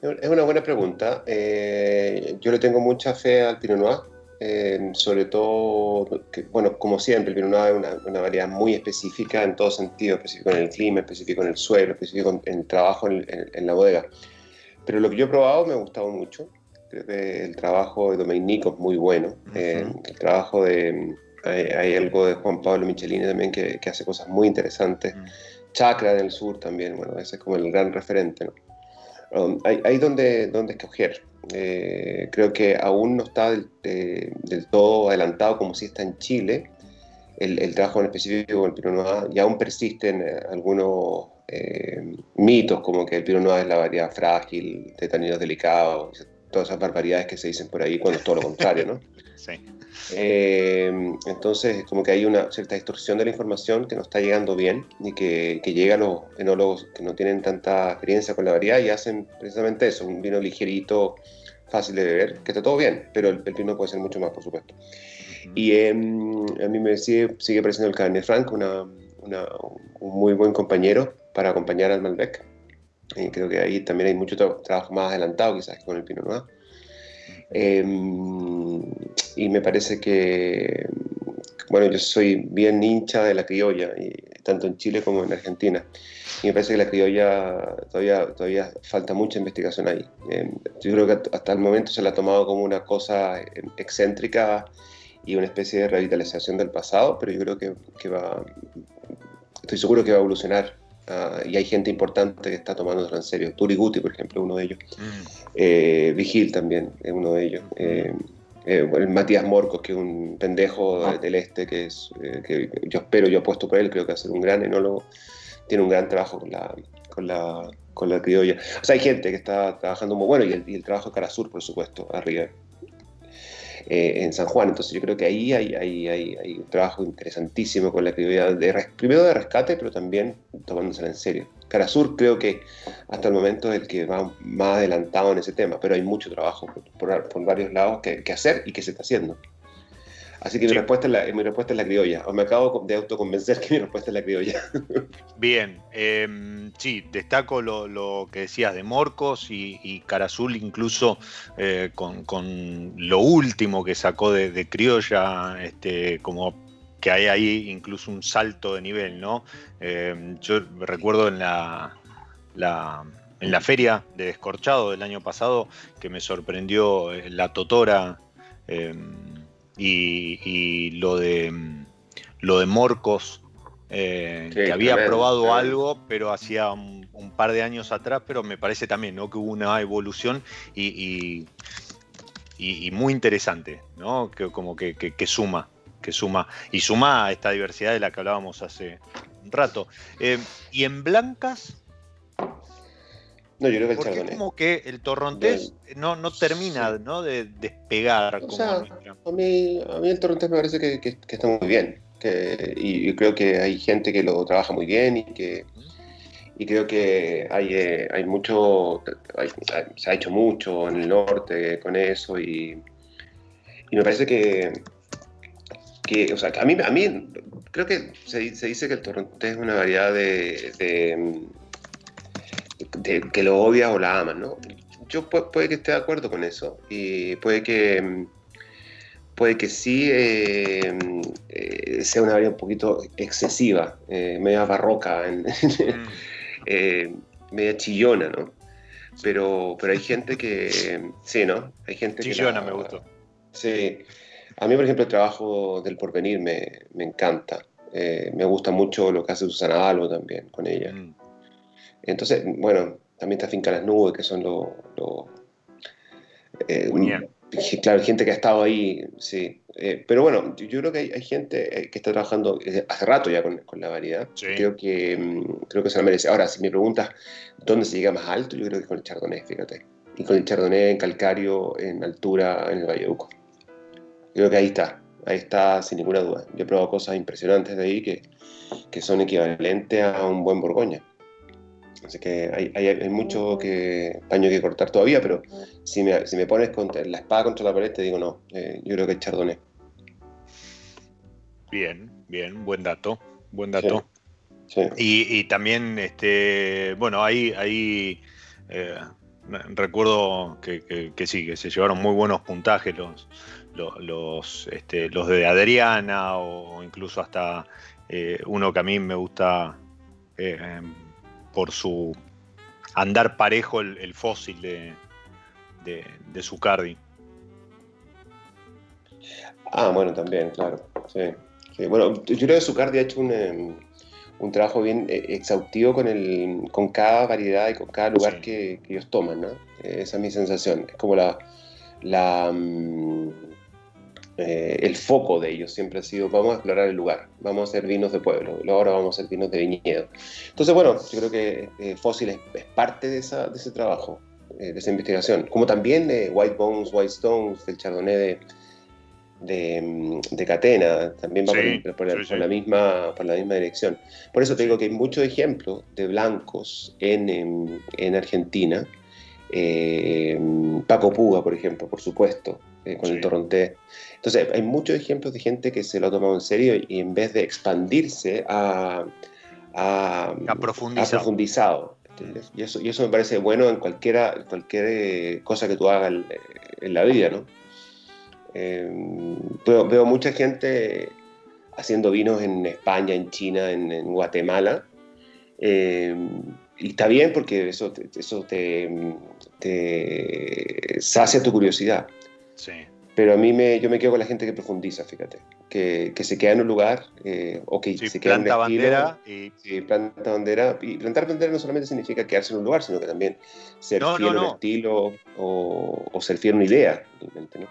Es una buena pregunta. Eh, yo le tengo mucha fe al Pinot Noir sobre todo, bueno, como siempre, el Pinot es una, variedad muy específica en todo sentido, específico en el clima, específico en el suelo, específico en el trabajo en, la bodega. Pero lo que yo he probado me ha gustado mucho. Creo que el trabajo de Domenico es muy bueno. Eh, el trabajo de... Hay, algo de Juan Pablo Michelini también que, que hace cosas muy interesantes. Chakra del Sur también, bueno, ese es como el gran referente. ¿no? Um, hay, donde, donde escoger. Eh, creo que aún no está del, todo adelantado como si está en Chile. El, trabajo en específico con el Pinot Noir y aún persisten eh, algunos eh, mitos como que el Pinot Noir es la variedad frágil, de taninos delicados, todas esas barbaridades que se dicen por ahí cuando es todo lo contrario, ¿no? sí. Eh, entonces, como que hay una cierta distorsión de la información que no está llegando bien y que, que llega a los enólogos que no tienen tanta experiencia con la variedad y hacen precisamente eso, un vino ligerito, fácil de beber, que está todo bien, pero el, vino puede ser mucho más, por supuesto. Y em, a mí me sigue, sigue pareciendo el Cabernet Franc una, una, un muy buen compañero para acompañar al Malbec. Y creo que ahí también hay mucho trabajo más adelantado quizás que con el Pinot Noir. Em, y me parece que, bueno, yo soy bien hincha de la criolla, y, tanto en Chile como en Argentina. Y me parece que la criolla todavía, todavía falta mucha investigación ahí. Em, yo creo que hasta el momento se la ha tomado como una cosa excéntrica y una especie de revitalización del pasado, pero yo creo que, que va, estoy seguro que va a evolucionar Ah, y hay gente importante que está tomándolo en serio. Turi Guti, por ejemplo, uno de ellos. Mm. Eh, Vigil también es uno de ellos. Eh, eh, el Matías Morcos, que es un pendejo ah. del este, que es que yo espero, yo apuesto por él, creo que va a ser un gran enólogo. Tiene un gran trabajo con la, con la, con la criolla. O sea, hay gente que está trabajando muy bueno y el, y el trabajo de Carasur, por supuesto, arriba. Eh, en San Juan. Entonces yo creo que ahí hay, hay, hay, un trabajo interesantísimo con la actividad, de, primero de rescate, pero también tomándosela en serio. Carasur creo que hasta el momento es el que va más adelantado en ese tema, pero hay mucho trabajo por, varios lados que, que hacer y que se está haciendo. Así que mi, respuesta es la, mi respuesta es la criolla. O me acabo de autoconvencer que mi respuesta es la criolla. Bien, em, sí, destaco lo, que decías de Morcos y, y Carazul, incluso eh, con, lo último que sacó de, criolla, este, como que hay ahí incluso un salto de nivel, ¿no? Em, yo recuerdo en la, en la feria de Descorchado del año pasado que me sorprendió eh, la Totora. Em, y, lo de lo de Morcos, eh, que había probado algo, pero hacía un, par de años atrás, pero me parece también ¿no? que hubo una evolución y, y, muy interesante, ¿no? que como que, suma, que suma, y suma a esta diversidad de la que hablábamos hace un rato. Eh, y en blancas, no, yo creo que el Porque como que el torrontés no, no termina ¿no? de despegar. como a, mí, a mí el torrontés me parece que, que, está muy bien. Que, y, creo que hay gente que lo trabaja muy bien y que y creo que hay, eh, hay mucho, se ha hecho mucho en el norte con eso y, y me parece que, que, o sea, a mí, a mí creo que se, se dice que el torrontés es una variedad de, que lo odias o la amas, ¿no? Yo puede, que esté de acuerdo con eso y puede que puede que sí eh, eh, sea una variedad un poquito excesiva, eh, media barroca, mm. media chillona, ¿no? Pero, pero hay gente que, sí, ¿no? Hay gente chillona me gustó. Sí. A mí, por ejemplo, el trabajo del porvenir me, me encanta. me gusta mucho lo que hace Susana Albo también con ella. Mm. Entonces, bueno, también está Finca Las Nubes, que son los... eh, claro, gente que ha estado ahí, sí. Eh, pero bueno, yo, creo que hay, gente eh, que está trabajando eh, hace rato ya con, la variedad. Creo, que, mm, creo que se la merece. Ahora, si me preguntas dónde se llega más alto, yo creo que con el Chardonnay, fíjate. Y con el Chardonnay en calcario, en altura, en el Valle Uco. Creo que ahí está, ahí está sin ninguna duda. Yo he probado cosas impresionantes de ahí que, que son equivalentes a un buen Borgoña. Así que hay, hay, mucho que, paño que cortar todavía, pero si me, si me pones la espada contra la pared, te digo no. Eh, yo creo que es Chardonnay. Bien, bien, buen dato. Buen dato. Y, también, este, bueno, ahí, ahí eh, recuerdo que, que, sí, que se llevaron muy buenos puntajes los, los, este, los, de Adriana o incluso hasta eh, uno que a mí me gusta por su andar parejo el, fósil de, de, de Zucardi. Ah, bueno, también, claro. Sí, Bueno, yo creo que Zucardi ha hecho un, em, un trabajo bien eh, exhaustivo con, el, con cada variedad y con cada lugar que, ellos toman, ¿no? Esa es mi sensación. Es como la, la mm, eh, el foco de ellos siempre ha sido vamos a explorar el lugar, vamos a hacer vinos de pueblo, ahora vamos a hacer vinos de viñedo. Entonces, bueno, yo creo que eh, Fósil es, parte de, esa, de ese trabajo, de esa investigación, como también de White Bones, White Stones, del Chardonnay de, de, de Catena, también va por, la, misma, por la misma dirección. Por eso te digo que hay muchos ejemplos de blancos en, en, Argentina. Eh, Paco Puga, por ejemplo, por supuesto, eh, con el Torronté. Entonces, hay muchos ejemplos de gente que se lo ha tomado en serio y en vez de expandirse, ha, ha, profundizado. y, eso, y eso me parece bueno en cualquiera, cualquier eh, cosa que tú hagas en la vida, ¿no? Em, veo, mucha gente haciendo vinos en España, en China, en, Guatemala. Em, y está bien porque eso, te, eso te, sacia tu curiosidad. Sí. Pero a mí me, yo me quedo con la gente que profundiza, fíjate. Que, se queda en un lugar eh, o que se queda en un estilo, bandera y... planta bandera. Y plantar bandera no solamente significa quedarse en un lugar, sino que también ser fiel a un estilo o, o, ser fiel a una idea. Realmente, ¿no?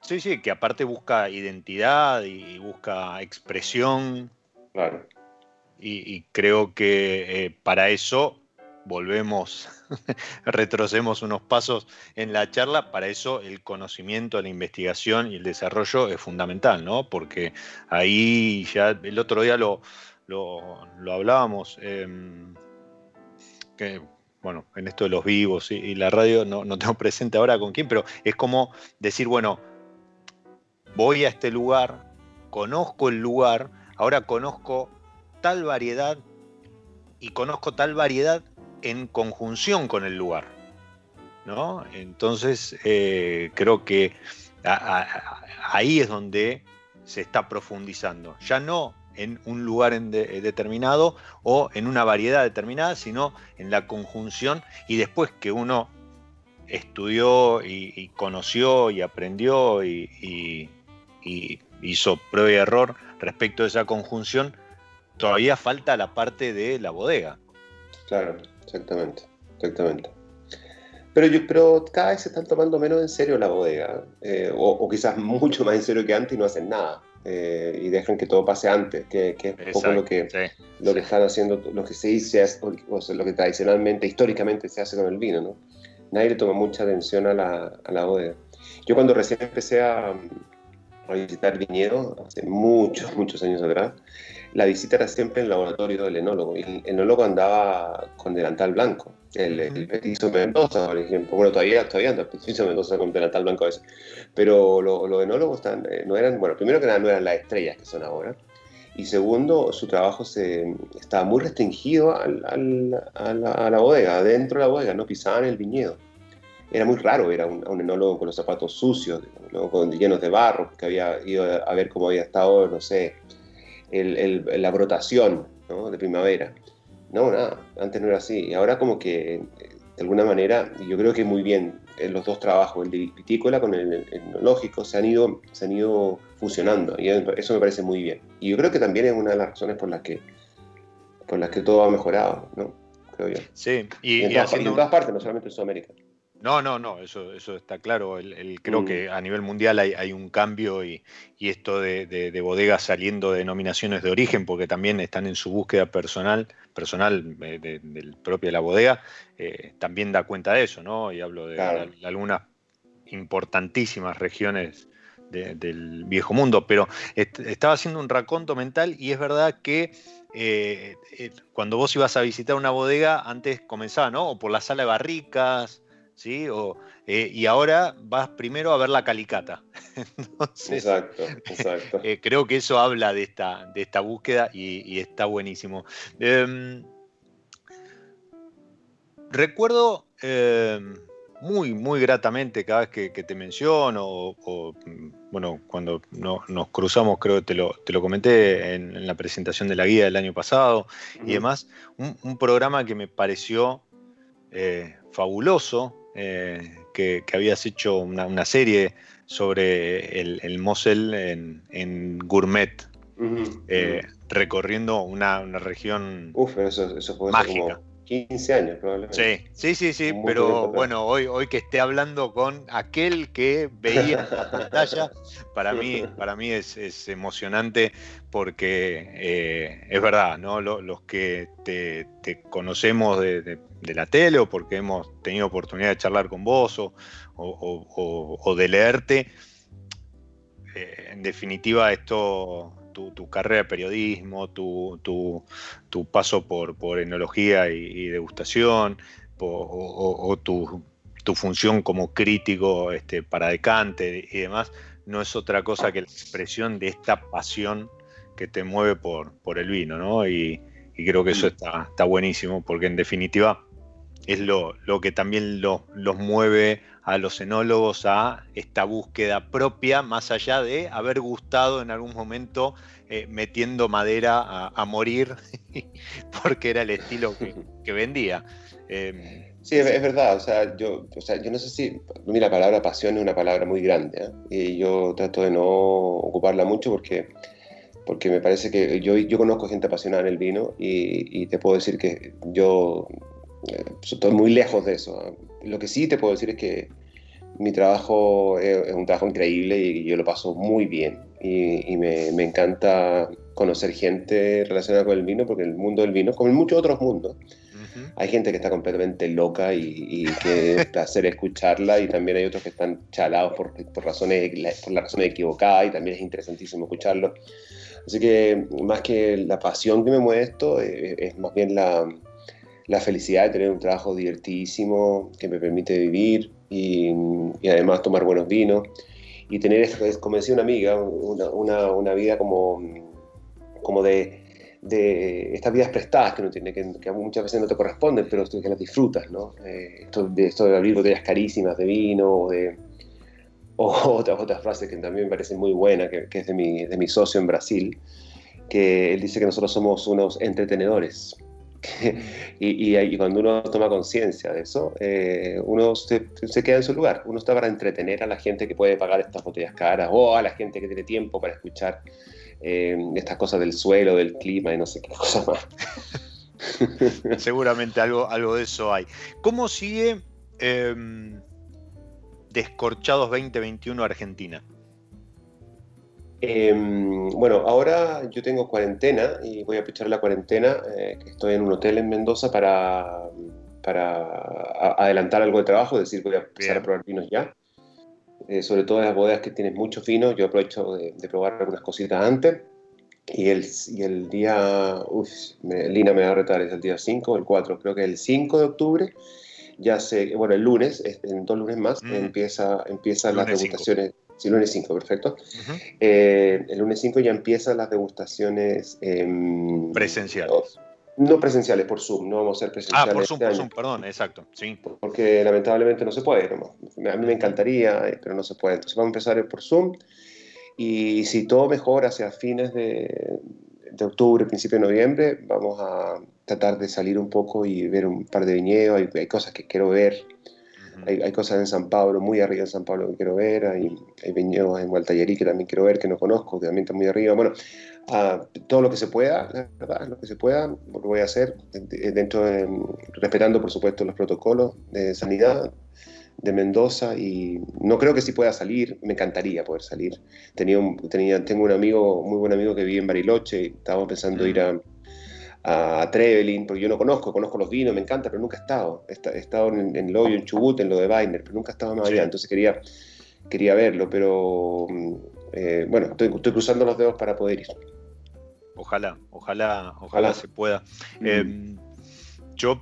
Sí, sí, que aparte busca identidad y busca expresión. Claro. Y, creo que eh, para eso volvemos, retrocedemos unos pasos en la charla, para eso el conocimiento, la investigación y el desarrollo es fundamental, ¿no? Porque ahí ya el otro día lo, lo, hablábamos, em, que bueno, en esto de los vivos y, la radio no, no, tengo presente ahora con quién, pero es como decir, bueno, voy a este lugar, conozco el lugar, ahora conozco tal variedad y conozco tal variedad en conjunción con el lugar. ¿no? Entonces, eh, creo que ahí es donde se está profundizando. Ya no en un lugar determinado o en una variedad determinada, sino en la conjunción y después que uno estudió y, conoció y aprendió y, hizo prueba y error respecto a esa conjunción, todavía falta la parte de la bodega. Claro, exactamente, exactamente. Pero, yo, pero cada vez se están tomando menos en serio la bodega, eh, o, quizás mucho más en serio que antes y no hacen nada. Eh, y dejan que todo pase antes, que, es un poco lo que, lo que están haciendo, lo que se dice, o, lo que tradicionalmente, históricamente se hace con el vino, ¿no? Nadie le toma mucha atención a la, a la bodega. Yo cuando recién empecé a, a visitar viñedos hace muchos, muchos años atrás, la visita era siempre en el laboratorio del enólogo. Y el enólogo andaba con delantal blanco. El, el petizo Mendoza, por ejemplo. Bueno, todavía, todavía anda el petizo Mendoza con delantal blanco a veces. Pero los enólogos eh, no eran, bueno, primero que nada no eran las estrellas que son ahora. Y segundo, su trabajo se, estaba muy restringido al, al, a, la, a, la, bodega, dentro de la bodega, no pisaban el viñedo era muy raro, era un, un enólogo con los zapatos sucios, con, llenos de barro, que había ido a ver cómo había estado, no sé, el, la brotación de primavera. No, nada, antes no era así. Y ahora como que, de alguna manera, yo creo que muy bien, en los dos trabajos, el de vitícola con el, etnológico, se han, ido, se han ido fusionando. Y eso me parece muy bien. Y yo creo que también es una de las razones por las que, por las que todo ha mejorado, ¿no? Creo yo. Sí, y, en, todas, partes, no solamente en Sudamérica. No, no, no, eso, eso está claro. El, creo mm. que a nivel mundial hay, un cambio y, esto de, bodegas saliendo de denominaciones de origen, porque también están en su búsqueda personal, personal eh, del propio de la bodega, eh, también da cuenta de eso, ¿no? Y hablo de, algunas importantísimas regiones del viejo mundo, pero estaba haciendo un raconto mental y es verdad que eh, cuando vos ibas a visitar una bodega, antes comenzaba, ¿no? O por la sala de barricas, ¿sí? O, eh, y ahora vas primero a ver la calicata. exacto, exacto. Eh, creo que eso habla de esta, de esta búsqueda y, está buenísimo. Em, recuerdo em, muy, muy gratamente cada vez que, te menciono, o, bueno, cuando nos cruzamos, creo que te lo, te lo comenté en, la presentación de la guía del año pasado y demás, un programa que me pareció fabuloso, que, habías hecho una, serie sobre el, Mosel en, Gourmet, recorriendo una, región Uf, eso, eso mágica. 15 años probablemente. Sí, sí, sí, sí, pero bueno, hoy, hoy que esté hablando con aquel que veía la pantalla, para mí, para mí es, emocionante porque eh, es verdad, ¿no? Los, que te, conocemos de, la tele o porque hemos tenido oportunidad de charlar con vos o, de leerte, eh, en definitiva esto tu, carrera de periodismo, tu, paso por, por enología y, degustación, o, tu, función como crítico este, para decante y demás, no es otra cosa que la expresión de esta pasión que te mueve por, por el vino, ¿no? Y, creo que eso está, está buenísimo, porque en definitiva es lo, que también los mueve a los enólogos a esta búsqueda propia, más allá de haber gustado en algún momento eh, metiendo madera a, morir, porque era el estilo que, vendía. Em, sí, es, verdad, o sea, yo, yo no sé si, mira, la palabra pasión es una palabra muy grande, ¿eh? y yo trato de no ocuparla mucho porque porque me parece que yo, yo conozco gente apasionada en el vino y, y te puedo decir que yo estoy muy lejos de eso. Lo que sí te puedo decir es que mi trabajo es, un trabajo increíble y yo lo paso muy bien. Y, me, me, encanta conocer gente relacionada con el vino, porque el mundo del vino, como en muchos otros mundos, hay gente que está completamente loca y, que es placer escucharla, y también hay otros que están chalados por, por, razones, por las razones equivocadas, y también es interesantísimo escucharlo. Así que más que la pasión que me mueve esto, eh, es más bien la, la felicidad de tener un trabajo divertidísimo que me permite vivir y, además tomar buenos vinos y tener, como decía una amiga, una, una, vida como, como de, de, estas vidas prestadas que uno tiene, que, muchas veces no te corresponden, pero que las disfrutas, ¿no? Eh, esto, de, esto de abrir botellas carísimas de vino o de o otras, otras frases que también me parecen muy buenas, que, que es de mi, de mi socio en Brasil, que él dice que nosotros somos unos entretenedores. y, cuando uno toma conciencia de eso, eh, uno se, queda en su lugar. Uno está para entretener a la gente que puede pagar estas botellas caras o a la gente que tiene tiempo para escuchar eh, estas cosas del suelo, del clima y no sé qué cosas más. Seguramente algo, algo de eso hay. ¿Cómo sigue em, Descorchados 2021 Argentina? Em, bueno, ahora yo tengo cuarentena y voy a pichar la cuarentena, eh, que estoy en un hotel en Mendoza para, para adelantar algo de trabajo, es decir, voy a empezar a probar vinos ya. Eh, sobre todo en las bodegas que tienen mucho vino, yo aprovecho de, probar algunas cositas antes. Y el, y el día, uff, Lina me va a retar, es el día 5 o el 4, creo que el 5 de octubre, ya sé, bueno, el lunes, en dos lunes más, mm. empieza, empiezan las degustaciones. Sí, lunes 5, perfecto. Eh, el lunes 5 ya empiezan las degustaciones em, presenciales. No, presenciales, por Zoom, no vamos a ser presenciales. Ah, por Zoom, este por Zoom, perdón, exacto. Sí. Porque lamentablemente no se puede. A mí me encantaría, eh, pero no se puede. Entonces vamos a empezar por Zoom. Y si todo mejora hacia fines de, de octubre, principio de noviembre, vamos a tratar de salir un poco y ver un par de viñedos. Hay, hay cosas que quiero ver hay, cosas en San Pablo, muy arriba en San Pablo que quiero ver, hay, hay viñedos en Gualtallerí que también quiero ver, que no conozco, que también está muy arriba. Bueno, todo lo que se pueda, la verdad, lo que se pueda, lo voy a hacer, dentro respetando por supuesto los protocolos de sanidad de Mendoza y no creo que sí pueda salir, me encantaría poder salir. Tenía, tenía tengo un amigo, muy buen amigo que vive en Bariloche. Y estábamos pensando ir a a Trevelin, porque yo no conozco, conozco los vinos, me encanta, pero nunca he estado. He, estado en, en Loyo, en Chubut, en lo de Weiner, pero nunca he estado más allá, entonces quería, quería verlo, pero mm, eh, bueno, estoy, cruzando los dedos para poder ir. Ojalá, ojalá, ojalá, se pueda. Mm. Em, yo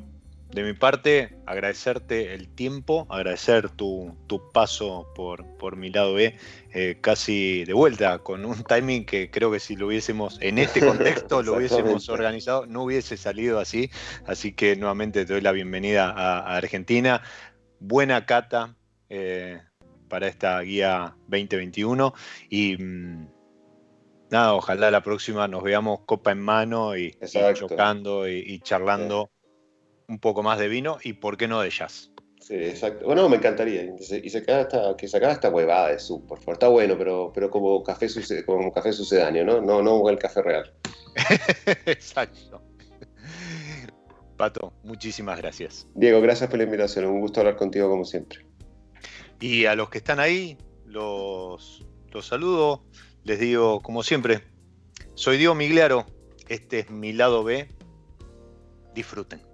de mi parte, agradecerte el tiempo, agradecer tu, paso por, por, mi lado B, eh, casi de vuelta, con un timing que creo que si lo hubiésemos, en este contexto, lo hubiésemos organizado, no hubiese salido así. Así que nuevamente te doy la bienvenida a, Argentina. Buena cata eh, para esta guía 2021 y... Mm, nada, ojalá la próxima nos veamos copa en mano y, chocando y, charlando un poco más de vino y por qué no de jazz. Sí, exacto. Bueno, me encantaría. Y sacar esta, que sacara esta huevada de sub, por favor. Está bueno, pero, pero como café como café sucedáneo, ¿no? No, no el café real. exacto. Pato, muchísimas gracias. Diego, gracias por la invitación. Un gusto hablar contigo como siempre. Y a los que están ahí, los, los saludo. Les digo, como siempre, soy Diego Migliaro. Este es mi lado B. Disfruten.